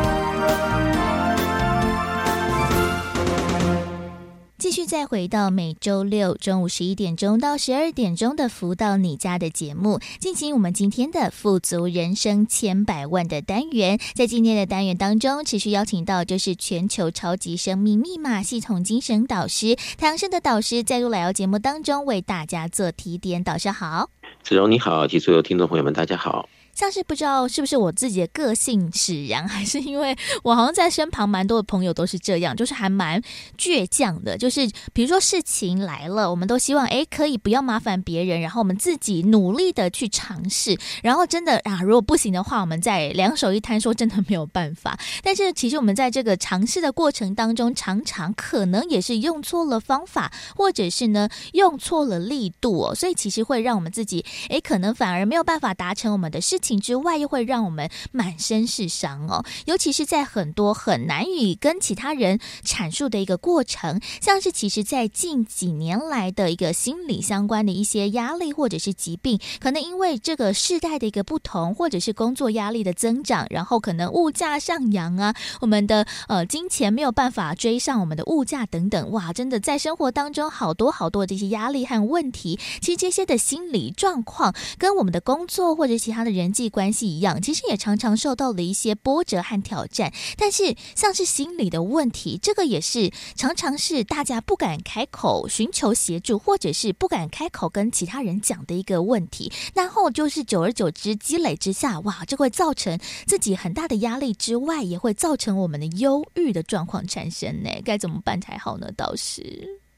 [SPEAKER 1] 继续再回到每周六中午十一点钟到十二点钟的“福到你家”的节目，进行我们今天的“富足人生千百万”的单元。在今天的单元当中，持续邀请到就是全球超级生命密码系统精神导师太阳盛德导师，再度来到节目当中为大家做提点。导师好，
[SPEAKER 4] 子荣你好，及所有听众朋友们，大家好。
[SPEAKER 1] 像是不知道是不是我自己的个性使然，还是因为我好像在身旁蛮多的朋友都是这样，就是还蛮倔强的。就是比如说事情来了，我们都希望哎可以不要麻烦别人，然后我们自己努力的去尝试，然后真的啊，如果不行的话，我们再两手一摊说真的没有办法。但是其实我们在这个尝试的过程当中，常常可能也是用错了方法，或者是呢用错了力度哦，所以其实会让我们自己哎可能反而没有办法达成我们的事情之外，又会让我们满身是伤哦。尤其是在很多很难以跟其他人阐述的一个过程，像是其实，在近几年来的一个心理相关的一些压力或者是疾病，可能因为这个世代的一个不同，或者是工作压力的增长，然后可能物价上扬啊，我们的呃金钱没有办法追上我们的物价等等，哇，真的在生活当中好多好多这些压力和问题，其实这些的心理状况跟我们的工作或者其他的人。际关系一样，其实也常常受到了一些波折和挑战。但是，像是心理的问题，这个也是常常是大家不敢开口寻求协助，或者是不敢开口跟其他人讲的一个问题。然后就是久而久之积累之下，哇，就会造成自己很大的压力之外，也会造成我们的忧郁的状况产生呢。该怎么办才好呢？倒是？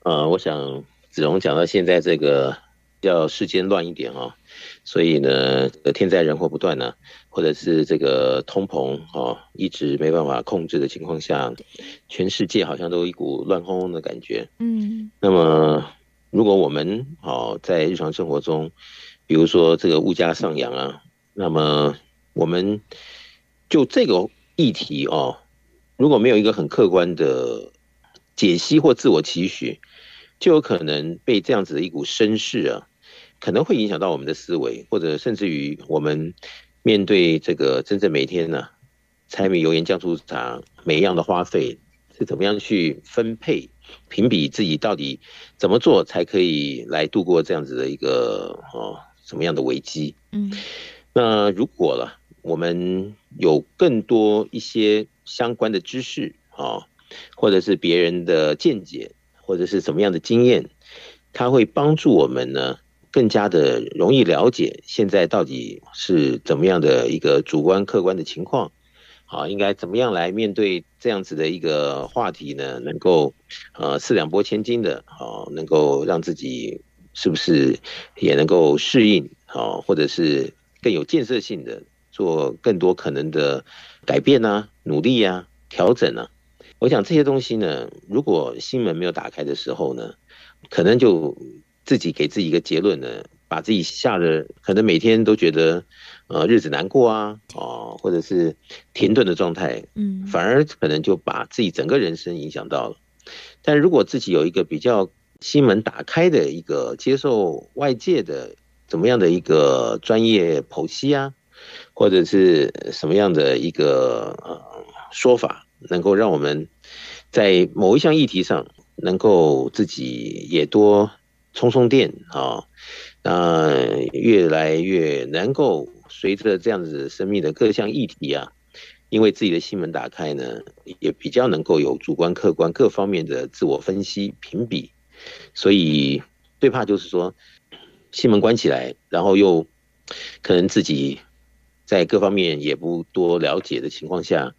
[SPEAKER 4] 呃，我想子荣讲到现在这个要世间乱一点啊，所以呢，天灾人祸不断呢、啊，或者是这个通膨哦，一直没办法控制的情况下，全世界好像都一股乱哄哄的感觉。嗯，那么如果我们哦在日常生活中，比如说这个物价上扬啊，那么我们就这个议题哦，如果没有一个很客观的解析或自我期许，就有可能被这样子的一股声势啊，可能会影响到我们的思维，或者甚至于我们面对这个真正每天呢、啊，柴米油盐酱醋茶每一样的花费是怎么样去分配，评比自己到底怎么做才可以来度过这样子的一个哦什么样的危机？嗯，那如果了我们有更多一些相关的知识啊，或者是别人的见解。或者是什么样的经验，它会帮助我们呢，更加的容易了解现在到底是怎么样的一个主观客观的情况，好，应该怎么样来面对这样子的一个话题呢？能够呃四两拨千斤的，好，能够让自己是不是也能够适应，好，或者是更有建设性的做更多可能的改变啊、努力啊、调整啊。我想这些东西呢，如果心门没有打开的时候呢，可能就自己给自己一个结论呢，把自己吓得可能每天都觉得呃日子难过啊，哦，或者是停顿的状态，嗯，反而可能就把自己整个人生影响到了。但如果自己有一个比较心门打开的一个接受外界的怎么样的一个专业剖析啊，或者是什么样的一个呃说法，能够让我们在某一项议题上，能够自己也多充充电啊，那越来越能够随着这样子生命的各项议题啊，因为自己的心门打开呢，也比较能够有主观、客观各方面的自我分析、评比。所以最怕就是说，心门关起来，然后又可能自己在各方面也不多了解的情况下。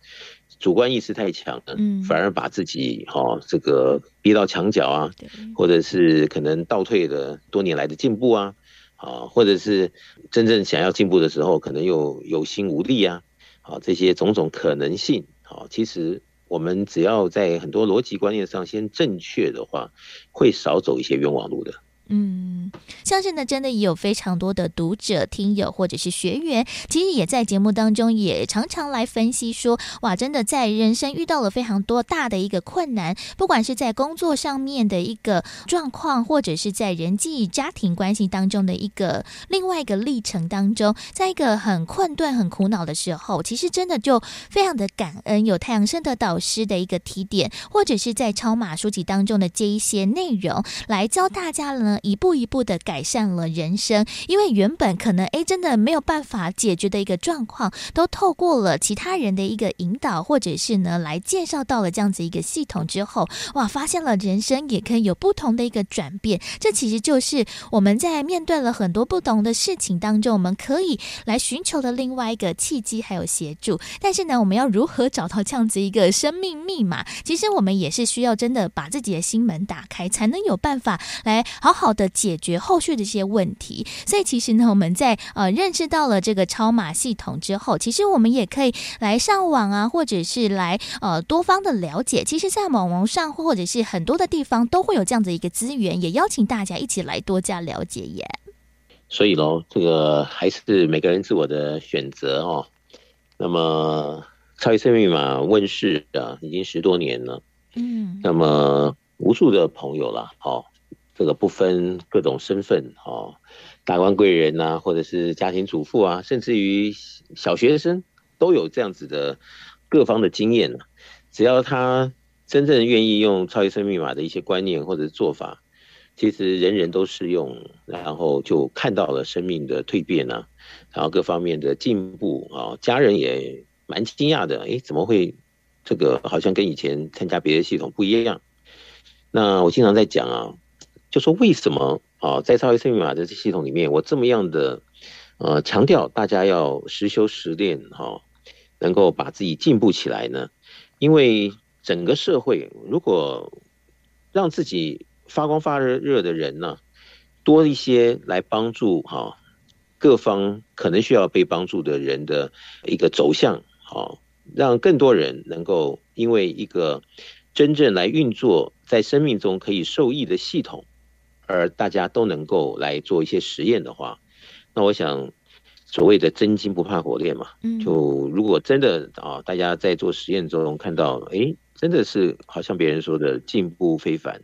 [SPEAKER 4] 主观意识太强了，嗯反而把自己哈、哦、这个逼到墙角啊，或者是可能倒退了多年来的进步啊，啊，或者是真正想要进步的时候，可能又有心无力啊，啊，这些种种可能性，啊，其实我们只要在很多逻辑观念上先正确的话，会少走一些冤枉路的。
[SPEAKER 1] 嗯，相信呢，真的也有非常多的读者、听友或者是学员，其实也在节目当中也常常来分析说，哇，真的在人生遇到了非常多大的一个困难，不管是在工作上面的一个状况，或者是在人际家庭关系当中的一个另外一个历程当中，在一个很困顿、很苦恼的时候，其实真的就非常的感恩有太阳升的导师的一个提点，或者是在超马书籍当中的这一些内容，来教大家了一步一步的改善了人生，因为原本可能诶真的没有办法解决的一个状况，都透过了其他人的一个引导，或者是呢来介绍到了这样子一个系统之后，哇，发现了人生也可以有不同的一个转变。这其实就是我们在面对了很多不同的事情当中，我们可以来寻求的另外一个契机还有协助。但是呢，我们要如何找到这样子一个生命密码？其实我们也是需要真的把自己的心门打开，才能有办法来好好。好的解决后续的一些问题，所以其实呢，我们在呃认识到了这个超码系统之后，其实我们也可以来上网啊，或者是来呃多方的了解。其实，在网络上或者是很多的地方都会有这样的一个资源，也邀请大家一起来多加了解耶。
[SPEAKER 4] 所以喽，这个还是每个人自我的选择哦。那么，超级生命密码问世啊，已经十多年了。嗯，那么无数的朋友了，好、哦。这个不分各种身份，哦，达官贵人呐，或者是家庭主妇啊，甚至于小学生都有这样子的各方的经验。只要他真正愿意用超级生命密码的一些观念或者做法，其实人人都适用，然后就看到了生命的蜕变啊，然后各方面的进步啊，家人也蛮惊讶的，诶，怎么会这个好像跟以前参加别的系统不一样？那我经常在讲啊。就说为什么啊，在超级生命密码的系统里面，我这么样的呃强调大家要实修实练哈，能够把自己进步起来呢？因为整个社会如果让自己发光发热热的人呢，多一些来帮助哈各方可能需要被帮助的人的一个走向，好，让更多人能够因为一个真正来运作在生命中可以受益的系统，而大家都能够来做一些实验的话，那我想。所谓的真金不怕火炼嘛，就如果真的啊，大家在做实验中看到，哎，真的是好像别人说的进步非凡，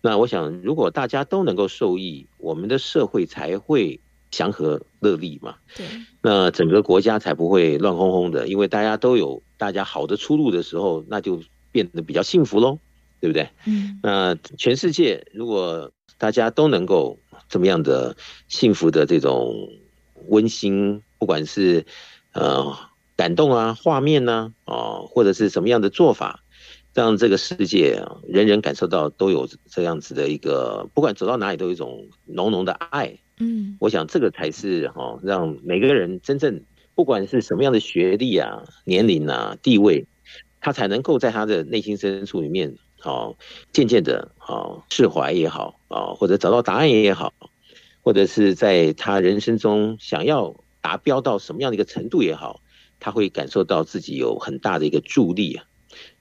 [SPEAKER 4] 那我想，如果大家都能够受益，我们的社会才会祥和乐利嘛。对，那整个国家才不会乱哄哄的，因为大家都有大家好的出路的时候，那就变得比较幸福喽，对不对？嗯，那全世界如果大家都能够这么样的幸福的这种。温馨，不管是呃感动啊、画面呐，哦，或者是什么样的做法，让这个世界，人人感受到都有这样子的一个，不管走到哪里都有一种浓浓的爱。嗯，我想这个才是哈，让每个人真正不管是什么样的学历啊、年龄啊、地位，他才能够在他的内心深处里面，哦，渐渐的，哦，释怀也好，啊，或者找到答案也好。或者是在他人生中想要达标到什么样的一个程度也好，他会感受到自己有很大的一个助力啊。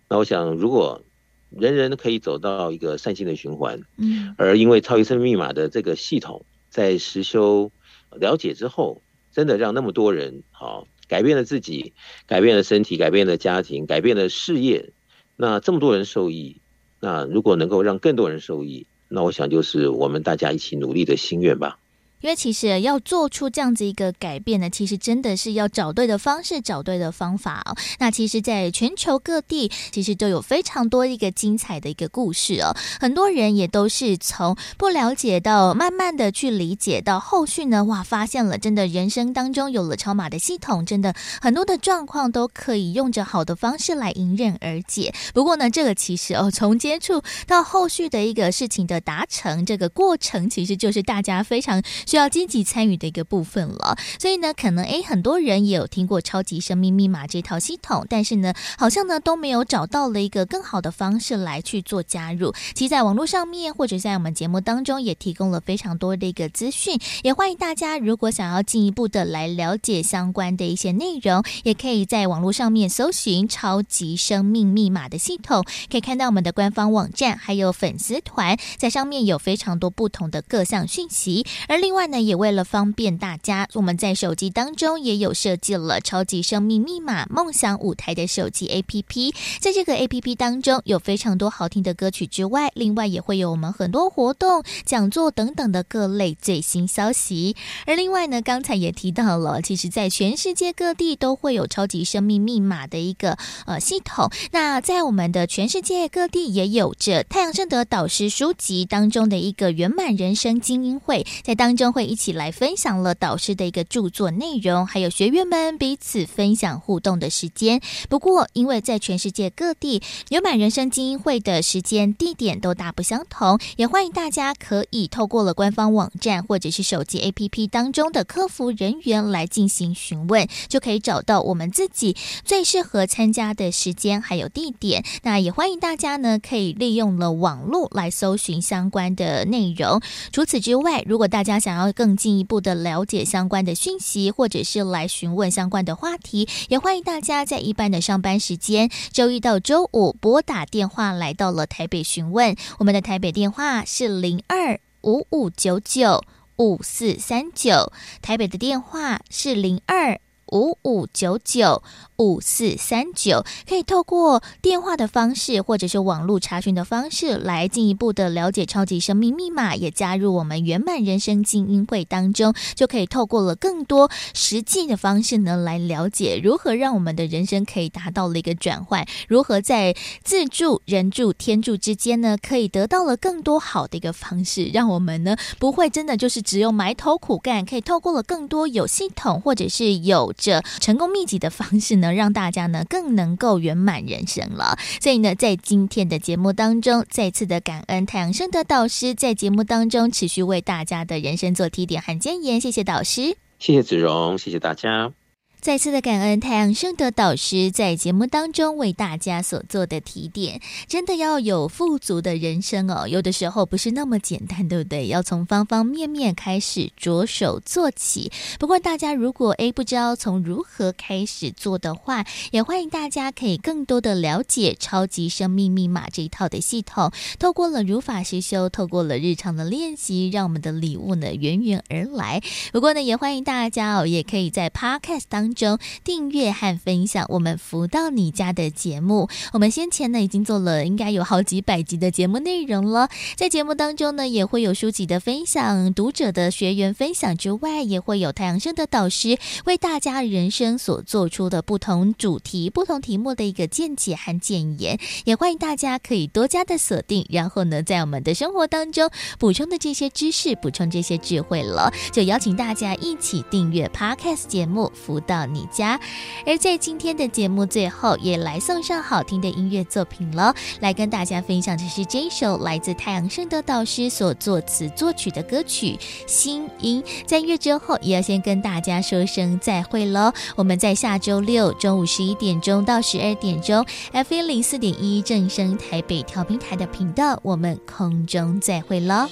[SPEAKER 4] 那我想，如果人人可以走到一个善性的循环，嗯，而因为超级生命密码的这个系统在实修了解之后，真的让那么多人好改变了自己，改变了身体，改变了家庭，改变了事业，那这么多人受益，那如果能够让更多人受益。那我想就是我们大家一起努力的心愿吧。
[SPEAKER 1] 因为其实要做出这样子一个改变呢，其实真的是要找对的方式，找对的方法哦。那其实，在全球各地，其实都有非常多一个精彩的一个故事哦。很多人也都是从不了解到慢慢的去理解，到后续呢，哇，发现了真的人生当中有了超马的系统，真的很多的状况都可以用着好的方式来迎刃而解。不过呢，这个其实哦，从接触到后续的一个事情的达成，这个过程其实就是大家非常。需要积极参与的一个部分了，所以呢，可能诶，很多人也有听过超级生命密码这套系统，但是呢，好像呢都没有找到了一个更好的方式来去做加入。其实，在网络上面或者在我们节目当中也提供了非常多的一个资讯，也欢迎大家如果想要进一步的来了解相关的一些内容，也可以在网络上面搜寻超级生命密码的系统，可以看到我们的官方网站还有粉丝团，在上面有非常多不同的各项讯息，而另外。另外呢，也为了方便大家，我们在手机当中也有设计了“超级生命密码梦想舞台”的手机 APP。在这个 APP 当中，有非常多好听的歌曲之外，另外也会有我们很多活动、讲座等等的各类最新消息。而另外呢，刚才也提到了，其实在全世界各地都会有“超级生命密码”的一个呃系统。那在我们的全世界各地也有着太阳盛德导师书籍当中的一个圆满人生精英会，在当中。会一起来分享了导师的一个著作内容，还有学员们彼此分享互动的时间。不过，因为在全世界各地牛满人生精英会的时间地点都大不相同，也欢迎大家可以透过了官方网站或者是手机 APP 当中的客服人员来进行询问，就可以找到我们自己最适合参加的时间还有地点。那也欢迎大家呢可以利用了网络来搜寻相关的内容。除此之外，如果大家想要要更进一步的了解相关的讯息，或者是来询问相关的话题，也欢迎大家在一般的上班时间，周一到周五拨打电话来到了台北询问。我们的台北电话是零二五五九九五四三九，台北的电话是零二五五九九。五四三九可以透过电话的方式，或者是网络查询的方式来进一步的了解超级生命密码，也加入我们圆满人生精英会当中，就可以透过了更多实际的方式呢，来了解如何让我们的人生可以达到了一个转换，如何在自助、人助、天助之间呢，可以得到了更多好的一个方式，让我们呢不会真的就是只有埋头苦干，可以透过了更多有系统或者是有着成功秘籍的方式呢。让大家呢更能够圆满人生了，所以呢，在今天的节目当中，再次的感恩太阳升的导师在节目当中持续为大家的人生做提点和建言，谢谢导师，
[SPEAKER 4] 谢谢子荣，谢谢大家。
[SPEAKER 1] 再次的感恩太阳盛德导师在节目当中为大家所做的提点，真的要有富足的人生哦。有的时候不是那么简单，对不对？要从方方面面开始着手做起。不过大家如果诶不知道从如何开始做的话，也欢迎大家可以更多的了解超级生命密码这一套的系统。透过了如法实修，透过了日常的练习，让我们的礼物呢源源而来。不过呢，也欢迎大家哦，也可以在 Podcast 当中订阅和分享我们福到你家的节目。我们先前呢已经做了应该有好几百集的节目内容了，在节目当中呢也会有书籍的分享、读者的学员分享之外，也会有太阳盛德导师为大家人生所做出的不同主题、不同题目的一个见解和建言。也欢迎大家可以多加的锁定，然后呢在我们的生活当中补充的这些知识、补充这些智慧了，就邀请大家一起订阅 Podcast 节目福到你家，而在今天的节目最后，也来送上好听的音乐作品了。来跟大家分享的是这一首来自太阳盛德导师所作词作曲的歌曲《心音》。在音乐之后，也要先跟大家说声再会喽。我们在下周六中午十一点钟到十二点钟，FM 零四点一正声台北调频台的频道，我们空中再会喽，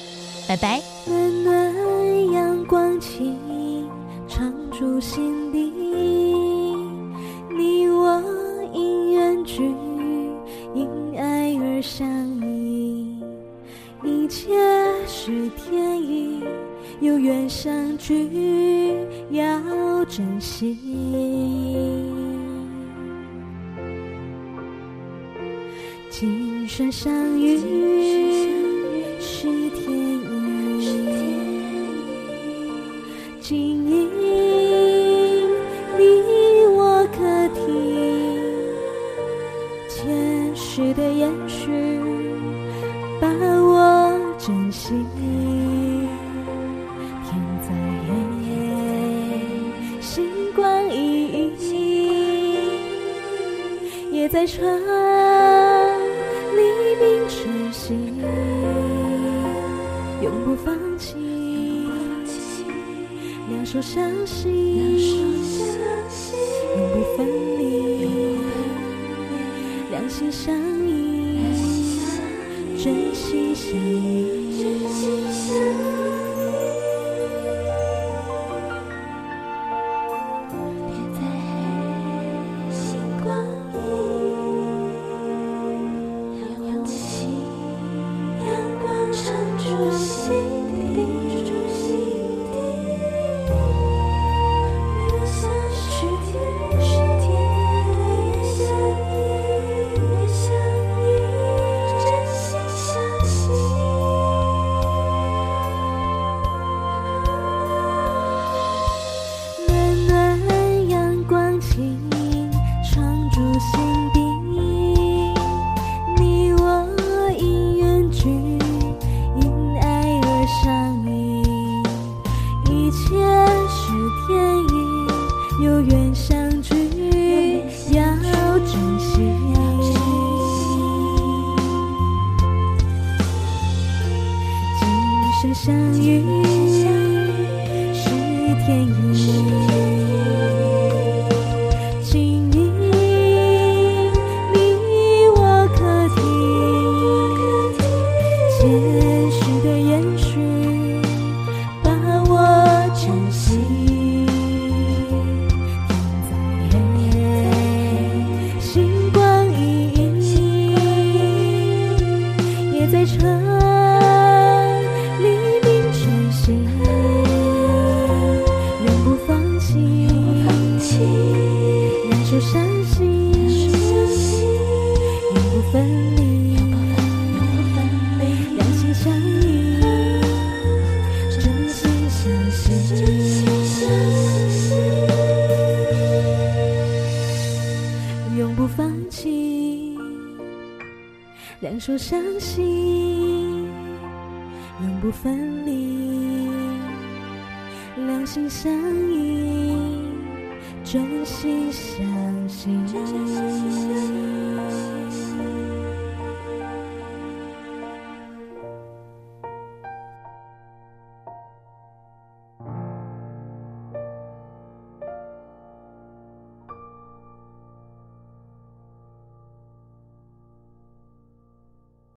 [SPEAKER 1] 拜拜。
[SPEAKER 3] 暖暖阳光轻常驻心真心